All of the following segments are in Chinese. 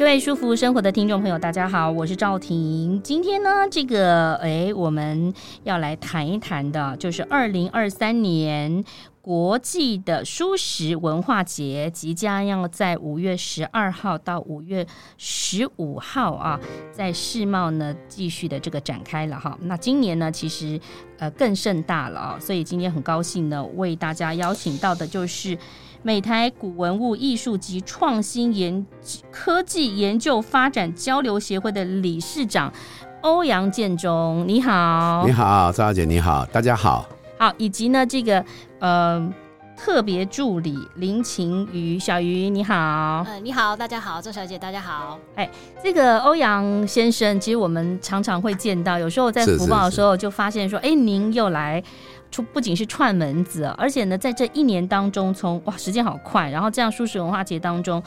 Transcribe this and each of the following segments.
各位舒服生活的听众朋友，大家好，我是赵婷。今天呢，这个哎，我们要来谈一谈的，就是二零二三年国际的蔬食文化节，即将要在五月十二号到五月十五号啊，在世贸呢继续的这个展开了哈。那今年呢，其实呃更盛大了啊，所以今天很高兴呢，为大家邀请到的就是。美台古文物艺术及创新研科技研究发展交流协会的理事长欧阳建中，你好，你好，赵小姐，你好，大家好，好，以及呢这个呃特别助理林晴瑜，小瑜，你好，呃，你好，大家好，周小姐，大家好，哎，这个欧阳先生，其实我们常常会见到，有时候在福报的时候就发现说，哎，您又来。出不仅是串门子，而且呢，在这一年当中从，从哇时间好快，然后这样舒适文化节当中，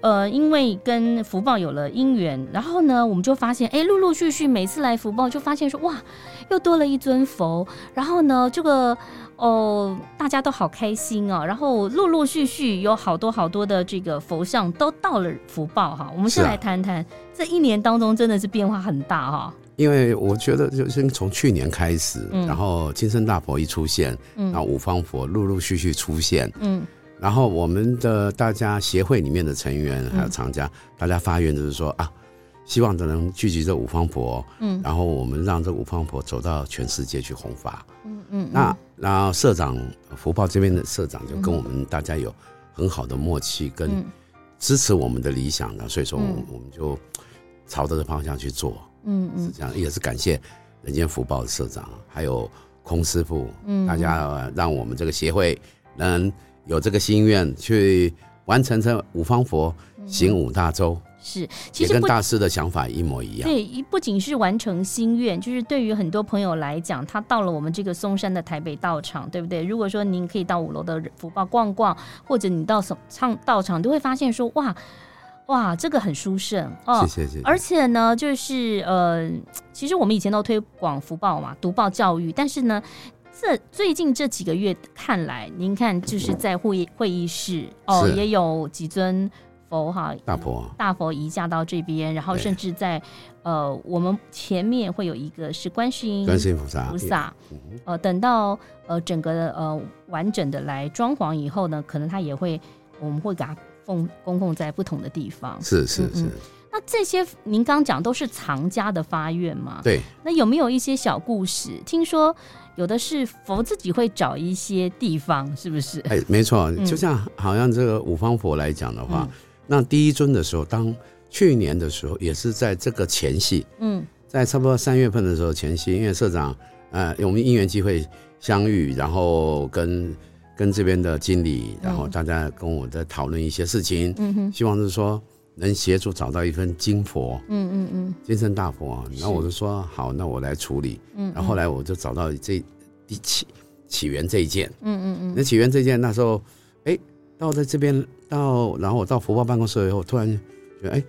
呃，因为跟福报有了因缘，然后呢，我们就发现，哎，陆陆续续每次来福报就发现说，哇，又多了一尊佛，然后呢，这个哦，大家都好开心哦，然后陆陆续续有好多好多的这个佛像都到了福报哈，我们先来谈谈、啊、这一年当中真的是变化很大哈。因为我觉得，就是从去年开始，嗯、然后金身大佛一出现，嗯，然后五方佛陆陆续续出现，嗯，然后我们的大家协会里面的成员还有厂家，嗯、大家发愿就是说啊，希望都能聚集这五方佛，嗯，然后我们让这五方佛走到全世界去弘法，嗯嗯，那然后社长福报这边的社长就跟我们大家有很好的默契跟支持我们的理想的，所以说我们就朝着这方向去做。嗯嗯，是这样，也是感谢人间福报的社长，还有空师傅，嗯，大家让我们这个协会能有这个心愿去完成这五方佛行五大洲，是，其实跟大师的想法一模一样。对，不仅是完成心愿，就是对于很多朋友来讲，他到了我们这个松山的台北道场，对不对？如果说您可以到五楼的福报逛逛，或者你到上唱道场，都会发现说哇。哇，这个很殊胜哦！谢谢谢谢。而且呢，就是呃，其实我们以前都推广福报嘛，读报教育。但是呢，这最近这几个月看来，您看就是在会议会议室哦，也有几尊佛哈，大佛大佛移驾到这边，然后甚至在呃，我们前面会有一个是观世音观世音菩萨菩萨。呃，等到呃整个呃完整的来装潢以后呢，可能他也会我们会给他。供供奉在不同的地方，是是是。那这些您刚讲都是藏家的发愿吗？对。那有没有一些小故事？听说有的是佛自己会找一些地方，是不是？哎，没错。就像好像这个五方佛来讲的话，那第一尊的时候，当去年的时候，也是在这个前夕，嗯，在差不多三月份的时候前夕，因为社长呃，我们因缘机会相遇，然后跟。跟这边的经理，然后大家跟我在讨论一些事情，嗯哼，希望是说能协助找到一份金佛，嗯嗯嗯，金身大佛。然后我就说好，那我来处理。嗯，然后后来我就找到这第起起源这一件，嗯嗯嗯。那起源这件那时候，哎，到在这边到，然后我到福报办公室以后，突然觉得，哎，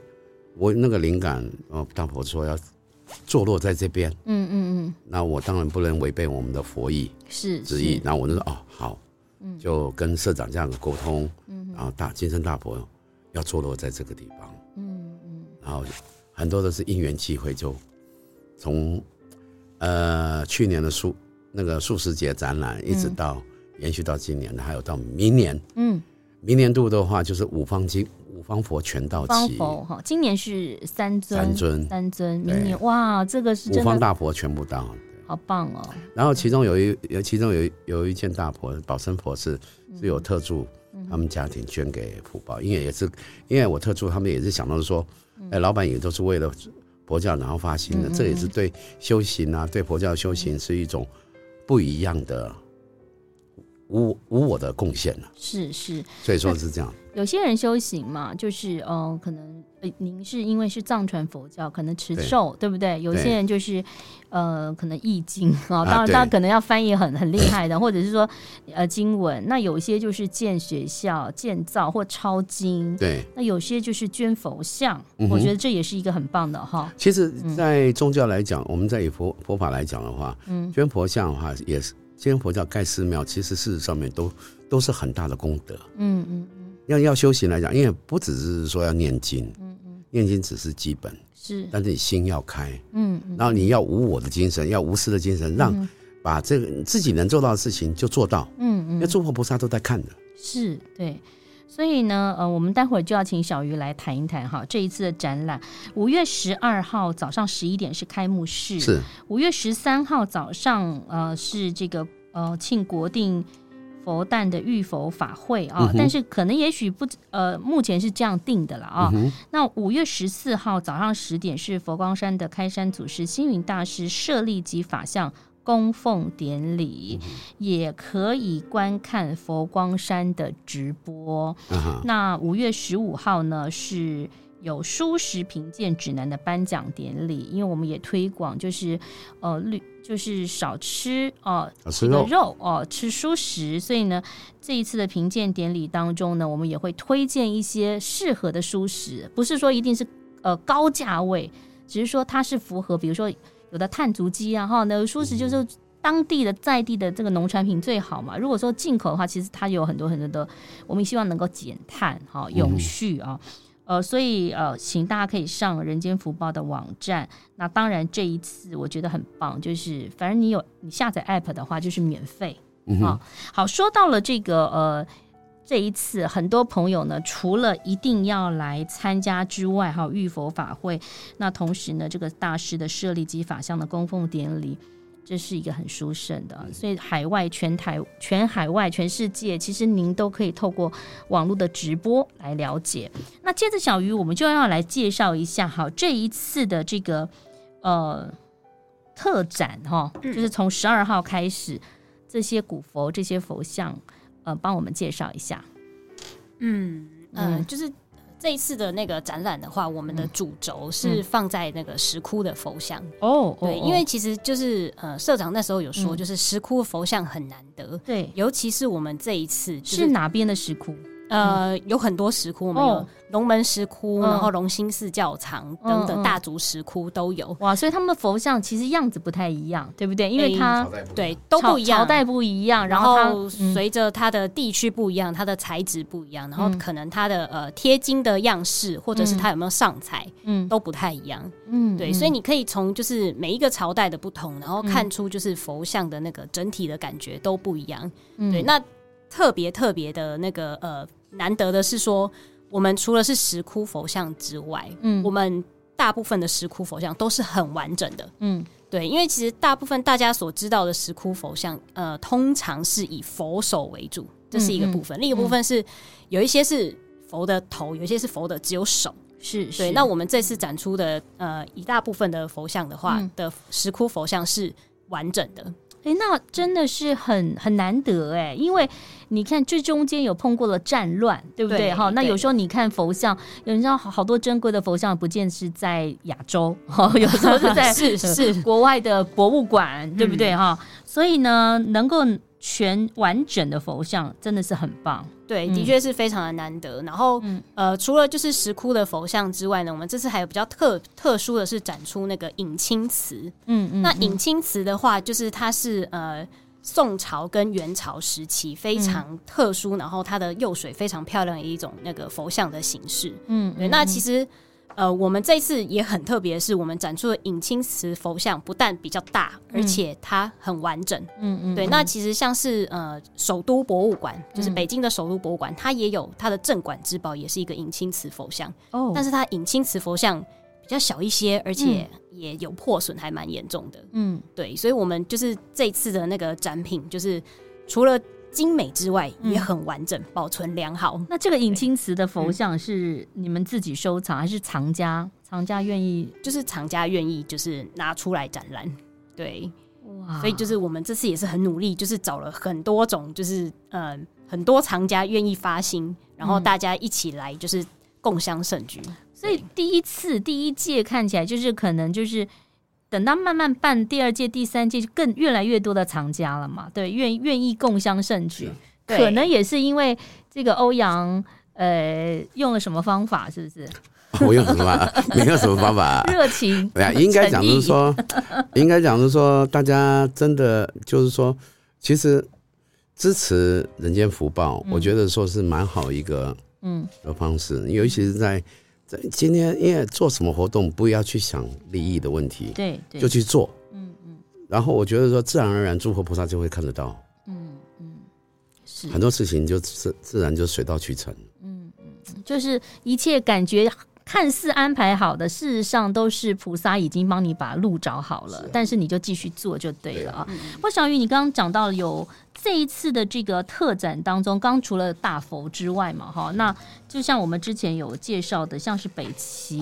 我那个灵感，哦，大佛说要坐落在这边，嗯嗯嗯。那我当然不能违背我们的佛意是旨意，然后我就说哦好。就跟社长这样的沟通，嗯，然后大金身大佛要坐落在这个地方，嗯嗯，然后很多都是因缘际会，就从呃去年的素那个素食节展览，一直到延续到今年的，还有到明年，嗯，明年度的话就是五方金五方佛全到齐，佛哈，今年是三尊。三尊。三尊，明年哇，这个是五方大佛全部到。好棒哦！然后其中有一有其中有有一件大婆保生婆是是有特助他们家庭捐给福报，因为也是因为我特助他们也是想到说，哎，老板也都是为了佛教然后发心的，这也是对修行啊，对佛教修行是一种不一样的无无我的贡献了。是是，所以说是这样。有些人修行嘛，就是呃，可能呃，您是因为是藏传佛教，可能持咒，对，对不对？有些人就是呃，可能易经 啊，当然他可能要翻译很很厉害的，或者是说呃经文。那有些就是建学校、建造或抄经，对。那有些就是捐佛像，嗯、我觉得这也是一个很棒的哈。其实，在宗教来讲，嗯、我们在以佛佛法来讲的话，嗯，捐佛像的话，也是捐佛教盖寺庙，其实事实上面都都是很大的功德。嗯嗯嗯。要要修行来讲，因为不只是说要念经，嗯嗯，念经只是基本，是，但是你心要开，嗯，然后你要无我的精神，要无私的精神，让把这个自己能做到的事情就做到，嗯嗯，因为诸佛菩萨都在看的，是对，所以呢，呃，我们待会儿就要请小鱼来谈一谈哈，这一次的展览，五月十二号早上十一点是开幕式，是五月十三号早上，呃，是这个呃庆国定。佛诞的浴佛法会啊，但是可能也许不呃，目前是这样定的了啊。嗯、那五月十四号早上十点是佛光山的开山祖师星云大师设立及法相供奉典礼，嗯，也可以观看佛光山的直播。嗯、那五月十五号呢是。有蔬食评鉴指南的颁奖典礼，因为我们也推广，就是呃绿，就是少吃哦，呃、吃肉肉哦、呃，吃蔬食。所以呢，这一次的评鉴典礼当中呢，我们也会推荐一些适合的蔬食，不是说一定是呃高价位，只是说它是符合，比如说有的碳足迹啊哈，那蔬食就是当地的在地的这个农产品最好嘛。如果说进口的话，其实它有很多很多的，我们希望能够减碳哈，永续啊。嗯呃，所以呃，请大家可以上人间福报的网站。那当然，这一次我觉得很棒，就是反正你有你下载 App 的话，就是免费。嗯好，好，说到了这个呃，这一次很多朋友呢，除了一定要来参加之外，还有浴佛法会，那同时呢，这个大师的舍利及法相的供奉典礼。这是一个很殊胜的，所以海外、全台、全海外、全世界，其实您都可以透过网络的直播来了解。那接着小鱼，我们就要来介绍一下哈，这一次的这个呃特展哈，就是从十二号开始，这些古佛、这些佛像，呃，帮我们介绍一下。嗯嗯、呃，就是。这一次的那个展览的话，我们的主轴是放在那个石窟的佛像哦、嗯，对，因为其实就是呃，社长那时候有说，就是石窟佛像很难得，对，尤其是我们这一次、就是、是哪边的石窟？呃，有很多石窟，我们有龙门石窟，哦、然后龙兴寺教堂等等大足石窟都有。哇，所以他们的佛像其实样子不太一样，对不对？因为它对都不一样，朝代不一样，然后随着它的地区不一样，它的材质不一样，然后可能它的呃贴金的样式，或者是它有没有上彩，嗯，都不太一样。嗯，对，所以你可以从就是每一个朝代的不同，然后看出就是佛像的那个整体的感觉都不一样。对，那特别特别的那个呃。难得的是说，我们除了是石窟佛像之外，嗯，我们大部分的石窟佛像都是很完整的，嗯，对，因为其实大部分大家所知道的石窟佛像，呃，通常是以佛手为主，这是一个部分，嗯嗯、另一个部分是有一些是佛的头，有一些是佛的只有手，是，对。那我们这次展出的呃一大部分的佛像的话，嗯、的石窟佛像是完整的。哎、欸，那真的是很很难得哎，因为你看这中间有碰过了战乱，对不对？哈，那有时候你看佛像，有人知道好多珍贵的佛像，不见是在亚洲，哈，有时候是在是是国外的博物馆，对不对？哈、嗯，所以呢，能够。全完整的佛像真的是很棒，对，的确是非常的难得。嗯、然后，呃，除了就是石窟的佛像之外呢，我们这次还有比较特特殊的是展出那个隐青瓷。嗯嗯，那隐青瓷的话，就是它是呃宋朝跟元朝时期非常特殊，嗯、然后它的釉水非常漂亮的一种那个佛像的形式。嗯，对，那其实。呃，我们这次也很特别，是我们展出的隐青瓷佛像，不但比较大，嗯、而且它很完整。嗯嗯，对。那其实像是呃，首都博物馆，就是北京的首都博物馆，嗯、它也有它的镇馆之宝，也是一个隐青瓷佛像。哦，但是它隐青瓷佛像比较小一些，而且也有破损，还蛮严重的。嗯，对。所以我们就是这次的那个展品，就是除了。精美之外也很完整，嗯、保存良好。那这个隐青瓷的佛像是你们自己收藏，还是藏家？藏家愿意，就是藏家愿意，就是拿出来展览。对，哇所以就是我们这次也是很努力，就是找了很多种，就是呃很多藏家愿意发心，然后大家一起来就是共襄盛举。嗯、所以第一次第一届看起来就是可能就是等到慢慢办第二届、第三届，就更越来越多的藏家了嘛。对，愿愿意共襄盛举，对可能也是因为这个欧阳呃用了什么方法，是不是？我用什么方法？没有什么方法。热情。对啊，应该讲就是说，应该讲就是说，大家真的就是说，其实支持人间福报，我觉得说是蛮好一个嗯的方式，尤其是在在今天，因为做什么活动不要去想利益的问题，对，就去做，嗯嗯。然后我觉得说，自然而然诸佛菩萨就会看得到，嗯嗯，是。很多事情就自自然就水到渠成，嗯嗯，就是一切感觉。看似安排好的，事实上都是菩萨已经帮你把路找好了，是啊、但是你就继续做就对了啊。不过小雨，你刚刚讲到有这一次的这个特展当中，刚除了大佛之外嘛，哈，那就像我们之前有介绍的，像是北齐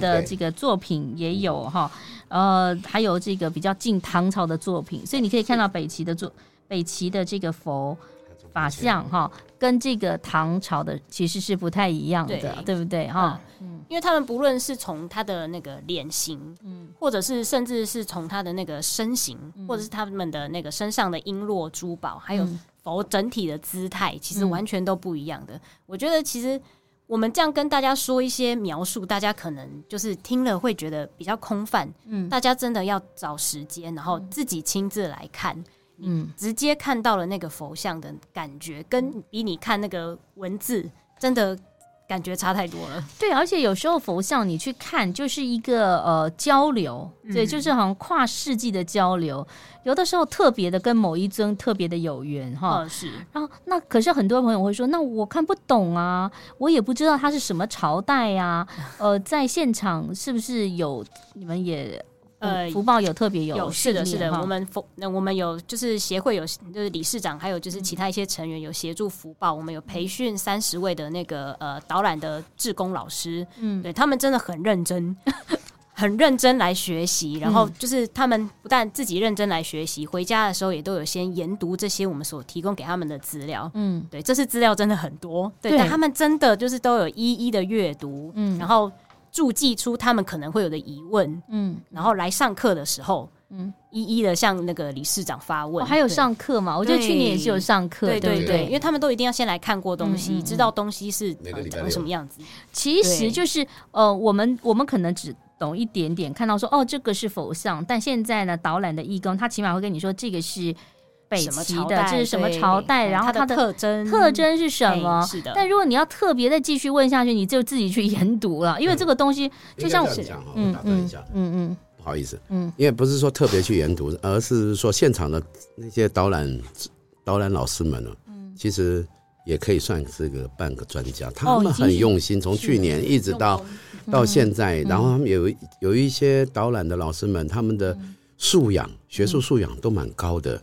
的这个作品也有哈，呃，还有这个比较近唐朝的作品，所以你可以看到北齐的作北齐的这个佛。法相哈，跟这个唐朝的其实是不太一样的，对，对不对？哈？嗯，因为他们不论是从他的那个脸型，嗯，或者是甚至是从他的那个身形，嗯、或者是他们的那个身上的璎珞珠宝，还有佛整体的姿态，其实完全都不一样的。嗯、我觉得其实我们这样跟大家说一些描述，大家可能就是听了会觉得比较空泛。嗯，大家真的要找时间，然后自己亲自来看。嗯，直接看到了那个佛像的感觉，跟比你看那个文字真的感觉差太多了。对，而且有时候佛像你去看，就是一个呃交流，对，就是好像跨世纪的交流。有的时候特别的跟某一尊特别的有缘哈。是。然后那可是很多朋友会说，那我看不懂啊，我也不知道他是什么朝代呀。呃，在现场是不是有你们也？呃，福报有特别有，有是的，是的，我们福那我们有就是协会有就是理事长，还有就是其他一些成员有协助福报，我们有培训三十位的那个呃导览的志工老师，嗯，对他们真的很认真，很认真来学习，然后就是他们不但自己认真来学习，回家的时候也都有先研读这些我们所提供给他们的资料，嗯，对，这次资料真的很多，对，但他们真的就是都有一一的阅读，嗯，然后。注记出他们可能会有的疑问，嗯，然后来上课的时候，嗯，一一的向那个理事长发问。还有上课嘛？我觉得去年也是有上课，对对对，因为他们都一定要先来看过东西，知道东西是长成什么样子。其实就是呃，我们我们可能只懂一点点，看到说哦，这个是佛像，但现在呢，导览的义工他起码会跟你说这个是。北齐的，这是什么朝代？然后它的特征特征是什么？是的。但如果你要特别的继续问下去，你就自己去研读了，因为这个东西就像我讲哈，我打断一下，嗯嗯，不好意思，嗯，因为不是说特别去研读，而是说现场的那些导览导览老师们呢，其实也可以算是个半个专家，他们很用心，从去年一直到到现在，然后他们有有一些导览的老师们，他们的素养学术素养都蛮高的。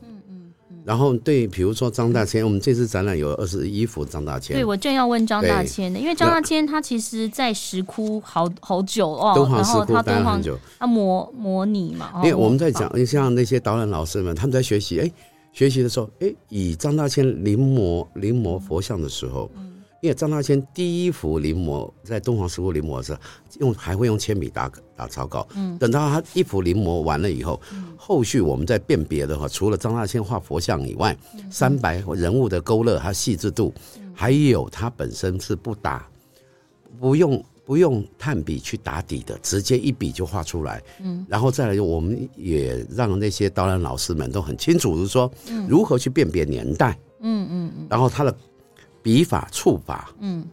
然后对，比如说张大千，我们这次展览有二十一幅张大千。对，我正要问张大千的，因为张大千他其实在石窟好好久哦，敦煌石窟待了很久，他模模拟嘛。因为我们在讲，像那些导览老师们，他们在学习，哎，学习的时候，哎，以张大千临摹临摹佛像的时候。因为张大千第一幅临摹在敦煌石窟临摹的时候，用还会用铅笔打打草稿。嗯，等到他一幅临摹完了以后，后续我们在辨别的话，除了张大千画佛像以外，三白人物的勾勒还有细致度，还有他本身是不打，不用不用炭笔去打底的，直接一笔就画出来。嗯，然后再来，我们也让那些导览老师们都很清楚，就是说如何去辨别年代。嗯嗯嗯，然后他的。笔法、触法，嗯，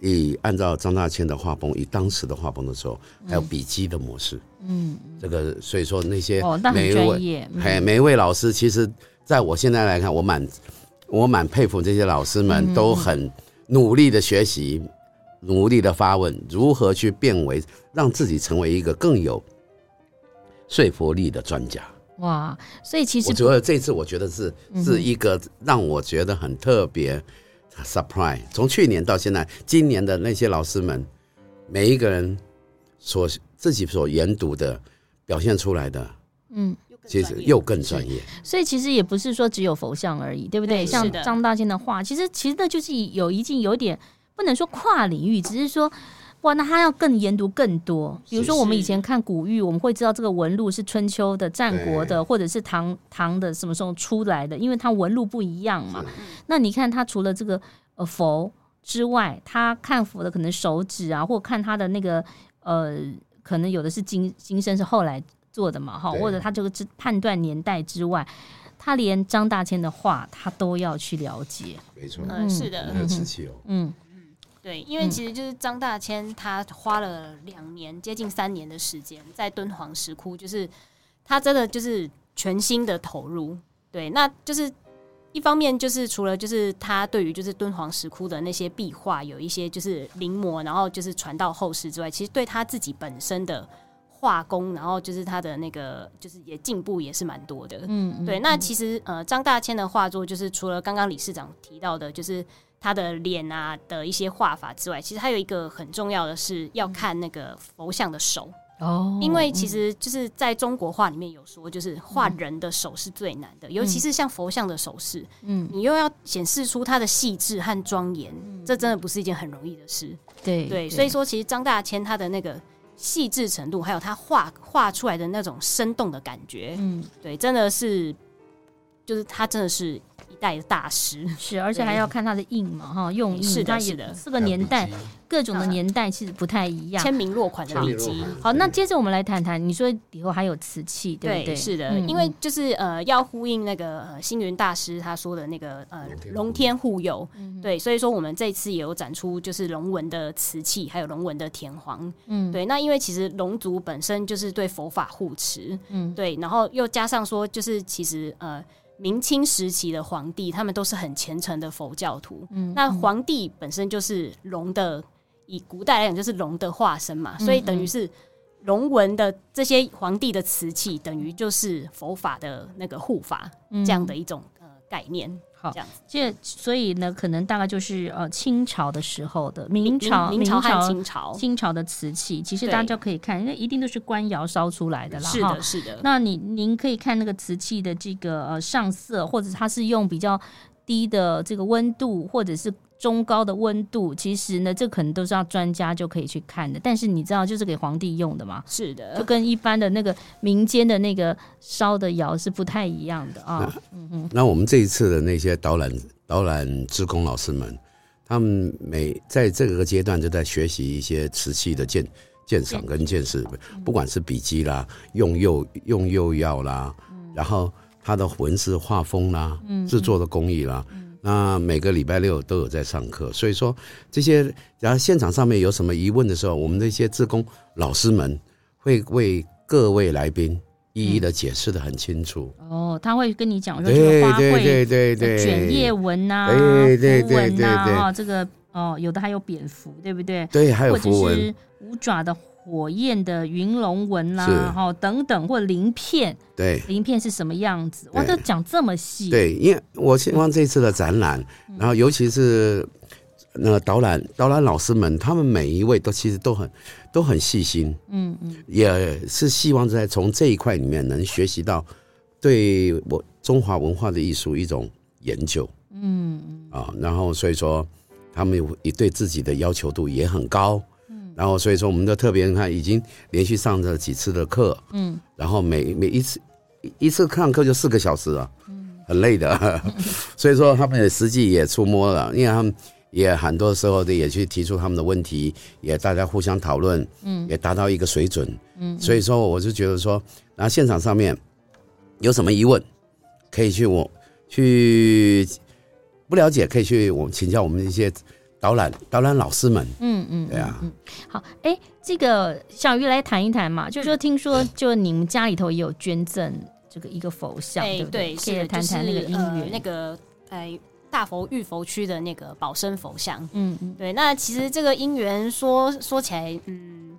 以按照张大千的画风，以当时的画风的时候，还有笔迹的模式，嗯，这个所以说那些每一位，哎，每一位老师，其实在我现在来看，我蛮我蛮佩服这些老师们，都很努力的学习，努力的发问，如何去变为让自己成为一个更有说服力的专家。哇，所以其实我觉得这次我觉得是是一个让我觉得很特别 surprise。从去年到现在，今年的那些老师们，每一个人所自己所研读的表现出来的，嗯，其实又更专业。所以其实也不是说只有佛像而已，对不对？像张大千的画，其实其实那就是有一件有点不能说跨领域，只是说。哇，那他要更研读更多。比如说，我们以前看古玉，我们会知道这个纹路是春秋的、战国的，或者是唐唐的什么时候出来的，因为它纹路不一样嘛。那你看，他除了这个呃佛之外，他看佛的可能手指啊，或看他的那个呃，可能有的是金金身是后来做的嘛，哈，或者他这个是判断年代之外，他连张大千的画他都要去了解。没错，嗯，是的，很瓷器哦，嗯。对，因为其实就是张大千，他花了两年，接近三年的时间在敦煌石窟，就是他真的就是全心的投入。对，那就是一方面就是除了就是他对于就是敦煌石窟的那些壁画有一些就是临摹，然后就是传到后世之外，其实对他自己本身的画工，然后就是他的那个就是也进步也是蛮多的。嗯，对。那其实呃，张大千的画作就是除了刚刚理事长提到的，就是。他的脸啊的一些画法之外，其实还有一个很重要的是要看那个佛像的手哦，因为其实就是在中国画里面有说，就是画人的手是最难的，尤其是像佛像的手势，嗯，你又要显示出它的细致和庄严，这真的不是一件很容易的事。对。对，所以说其实张大千他的那个细致程度，还有他画画出来的那种生动的感觉，嗯，对，真的是，就是他真的是。代的大师。是，而且还要看他的印嘛，哈，用印是的，是的，四个年代，各种的年代其实不太一样，签名落款的笔迹。好，那接着我们来谈谈，你说以后还有瓷器，对不对？是的，因为就是呃，要呼应那个呃星云大师他说的那个呃龙天护佑，对，所以说我们这次也有展出就是龙纹的瓷器，还有龙纹的田黄，嗯，对。那因为其实龙族本身就是对佛法护持，嗯，对，然后又加上说就是其实呃。明清时期的皇帝，他们都是很虔诚的佛教徒。嗯，那皇帝本身就是龙的，以古代来讲就是龙的化身嘛，嗯、所以等于是龙纹的这些皇帝的瓷器，等于就是佛法的那个护法、嗯、这样的一种呃概念。好，这样子，这所以呢，可能大概就是呃清朝的时候的明朝、明朝和清朝、清朝的瓷器，其实大家就可以看，因为一定都是官窑烧出来的啦。是的，是的。那你您可以看那个瓷器的这个呃上色，或者它是用比较低的这个温度，或者是。中高的温度，其实呢，这可能都是要专家就可以去看的。但是你知道，就是给皇帝用的嘛？是的，就跟一般的那个民间的那个烧的窑是不太一样的啊。嗯嗯哼，那我们这一次的那些导览导览职工老师们，他们每在这个阶段就在学习一些瓷器的鉴鉴赏跟鉴识，不管是笔迹啦，用釉用釉药啦，然后它的纹饰画风啦，制作的工艺啦。那每个礼拜六都有在上课，所以说这些，然后现场上面有什么疑问的时候，我们这些志工老师们会为各位来宾一一的解释的很清楚。哦，他会跟你讲说这个花卉、对对对卷叶纹呐、符文呐，啊，这个哦，有的还有蝙蝠，对不对？对，还有符文，五爪的。火焰的云龙纹啦，然后等等，或者鳞片，对，鳞片是什么样子？哇，都讲这么细。对，因为我希望这次的展览，然后尤其是那个导览导览老师们，他们每一位都其实都很都很细心，嗯嗯，也是希望在从这一块里面能学习到对我中华文化的艺术一种研究，嗯嗯啊，然后所以说他们也对自己的要求度也很高。然后，所以说，我们都特别看，已经连续上了几次的课，嗯，然后每每一次一次上课就四个小时啊，嗯，很累的，所以说他们也实际也触摸了，因为他们也很多时候的也去提出他们的问题，也大家互相讨论，嗯，也达到一个水准，嗯，所以说我就觉得说，然后现场上面有什么疑问，可以去我去不了解，可以去我请教我们一些。导览导览老师们，嗯嗯，对啊，嗯，好，哎，这个小鱼来谈一谈嘛，就是说听说就你们家里头也有捐赠这个一个佛像，对不对？可以谈谈那个因缘，那个哎大佛玉佛区的那个保生佛像，嗯嗯，对，那其实这个因缘说说起来，嗯，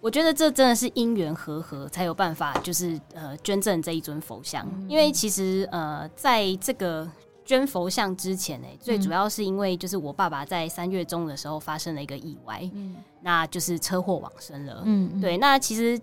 我觉得这真的是因缘和合才有办法，就是呃捐赠这一尊佛像，因为其实呃在这个。捐佛像之前呢、欸，最主要是因为就是我爸爸在三月中的时候发生了一个意外，嗯，那就是车祸往生了。嗯，对。那其实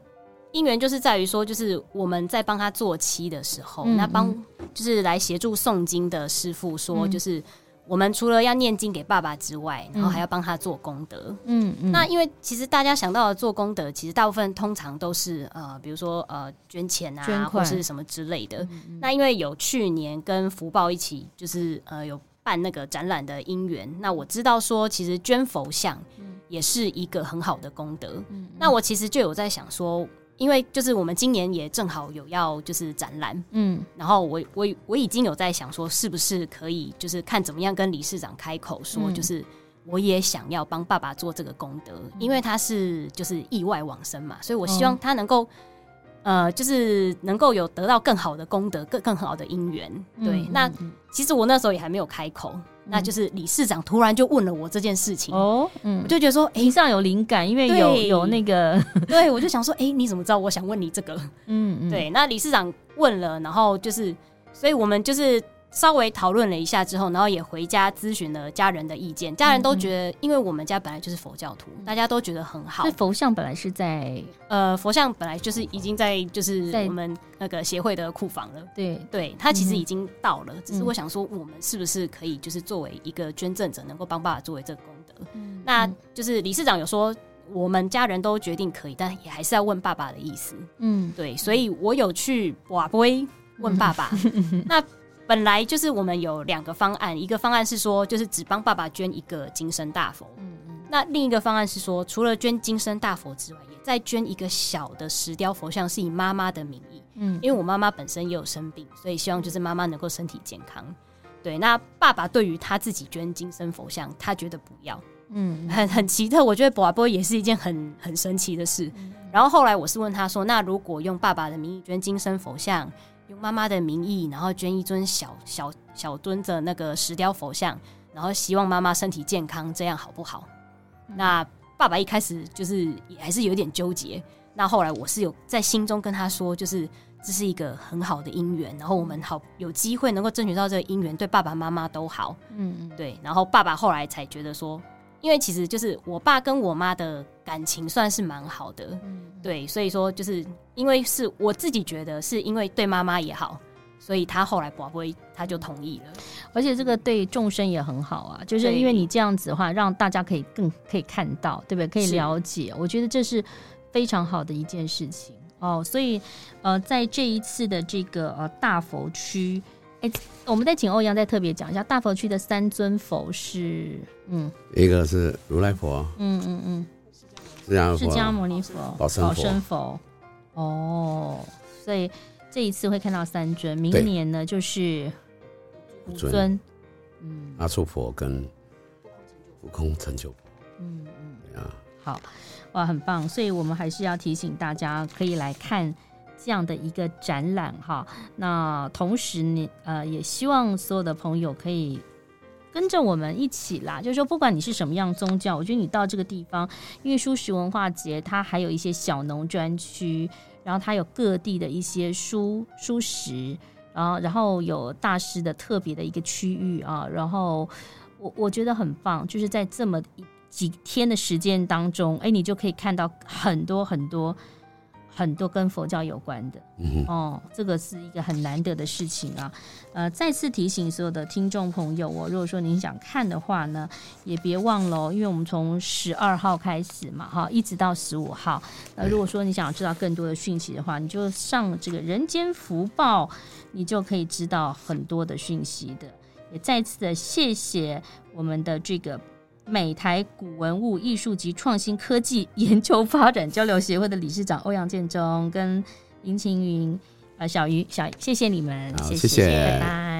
因缘就是在于说，就是我们在帮他做漆的时候，嗯、那帮就是来协助诵经的师傅说，就是。嗯我们除了要念经给爸爸之外，然后还要帮他做功德。嗯嗯。那因为其实大家想到的做功德，其实大部分通常都是呃，比如说呃，捐钱啊，捐或是什么之类的。嗯、那因为有去年跟福报一起，就是呃有办那个展览的因缘，那我知道说，其实捐佛像也是一个很好的功德。嗯、那我其实就有在想说。因为就是我们今年也正好有要就是展览，嗯，然后我我我已经有在想说，是不是可以就是看怎么样跟理事长开口说，就是我也想要帮爸爸做这个功德，因为他是就是意外往生嘛，所以我希望他能够。呃，就是能够有得到更好的功德，更更好的姻缘。对，嗯、那其实我那时候也还没有开口，嗯、那就是理事长突然就问了我这件事情。哦，嗯，我就觉得说，哎，上有灵感，因为有有那个，对我就想说，哎，你怎么知道我想问你这个？嗯嗯，对，那理事长问了，然后就是，所以我们就是。稍微讨论了一下之后，然后也回家咨询了家人的意见。家人都觉得，因为我们家本来就是佛教徒，大家都觉得很好。佛像本来是在呃，佛像本来就是已经在就是我们那个协会的库房了。对对，他其实已经到了，只是我想说，我们是不是可以就是作为一个捐赠者，能够帮爸爸作为这个功德？那就是理事长有说，我们家人都决定可以，但也还是要问爸爸的意思。嗯，对，所以我有去瓦杯问爸爸。那。本来就是我们有两个方案，一个方案是说，就是只帮爸爸捐一个金身大佛。嗯嗯。那另一个方案是说，除了捐金身大佛之外，也再捐一个小的石雕佛像，是以妈妈的名义。嗯。因为我妈妈本身也有生病，所以希望就是妈妈能够身体健康。对。那爸爸对于他自己捐金身佛像，他觉得不要。嗯。很很奇特，我觉得博波也是一件很很神奇的事。嗯。然后后来我是问他说：“那如果用爸爸的名义捐金身佛像？”用妈妈的名义，然后捐一尊小小小尊的那个石雕佛像，然后希望妈妈身体健康，这样好不好？嗯、那爸爸一开始就是也还是有点纠结。那后来我是有在心中跟他说，就是这是一个很好的姻缘，然后我们好有机会能够争取到这个姻缘，对爸爸妈妈都好。嗯嗯，对。然后爸爸后来才觉得说。因为其实就是我爸跟我妈的感情算是蛮好的，嗯、对，所以说就是因为是我自己觉得是因为对妈妈也好，所以他后来不会他就同意了，而且这个对众生也很好啊，就是因为你这样子的话，让大家可以更可以看到，对不对？可以了解，我觉得这是非常好的一件事情哦。所以呃，在这一次的这个呃大佛区。哎，我们再请欧阳再特别讲一下大佛区的三尊佛是，嗯，一个是如来佛，嗯嗯嗯，释迦释迦牟尼佛，宝生佛，宝生佛，哦，所以这一次会看到三尊，明年呢就是五尊，嗯，阿处佛跟悟空成就。佛，嗯嗯，啊，好，哇，很棒，所以我们还是要提醒大家可以来看。这样的一个展览哈，那同时呢，呃，也希望所有的朋友可以跟着我们一起啦。就是说，不管你是什么样宗教，我觉得你到这个地方，因为书食文化节它还有一些小农专区，然后它有各地的一些书书食，然后然后有大师的特别的一个区域啊，然后我我觉得很棒，就是在这么几天的时间当中，哎，你就可以看到很多很多。很多跟佛教有关的，嗯、哦，这个是一个很难得的事情啊。呃，再次提醒所有的听众朋友，我如果说您想看的话呢，也别忘了，因为我们从十二号开始嘛，哈，一直到十五号。那如果说你想知道更多的讯息的话，你就上这个人间福报，你就可以知道很多的讯息的。也再次的谢谢我们的这个。美台古文物艺术及创新科技研究发展交流协会的理事长欧阳建中跟林晴云，呃，小鱼小，谢谢你们，谢谢，拜拜。